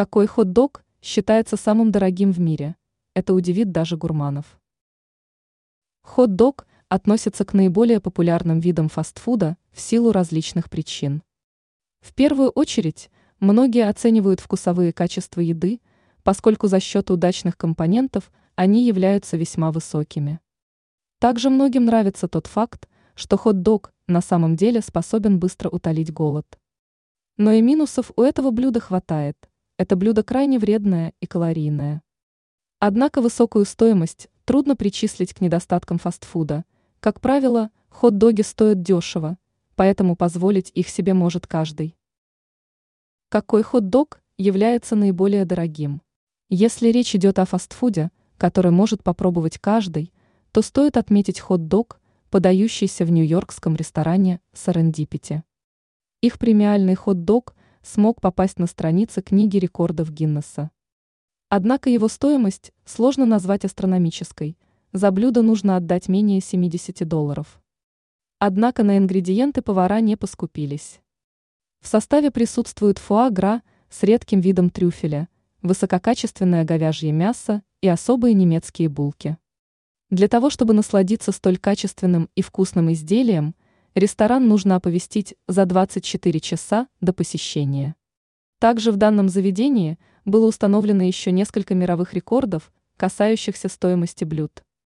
Какой хот-дог считается самым дорогим в мире? Это удивит даже гурманов. Хот-дог относится к наиболее популярным видам фастфуда в силу различных причин. В первую очередь, многие оценивают вкусовые качества еды, поскольку за счет удачных компонентов они являются весьма высокими. Также многим нравится тот факт, что хот-дог на самом деле способен быстро утолить голод. Но и минусов у этого блюда хватает – это блюдо крайне вредное и калорийное. Однако высокую стоимость трудно причислить к недостаткам фастфуда. Как правило, хот-доги стоят дешево, поэтому позволить их себе может каждый. Какой хот-дог является наиболее дорогим? Если речь идет о фастфуде, который может попробовать каждый, то стоит отметить хот-дог, подающийся в нью-йоркском ресторане Сарендипити. Их премиальный хот-дог смог попасть на страницы книги рекордов Гиннесса. Однако его стоимость сложно назвать астрономической, за блюдо нужно отдать менее 70 долларов. Однако на ингредиенты повара не поскупились. В составе присутствует фуагра с редким видом трюфеля, высококачественное говяжье мясо и особые немецкие булки. Для того, чтобы насладиться столь качественным и вкусным изделием, ресторан нужно оповестить за 24 часа до посещения. Также в данном заведении было установлено еще несколько мировых рекордов, касающихся стоимости блюд.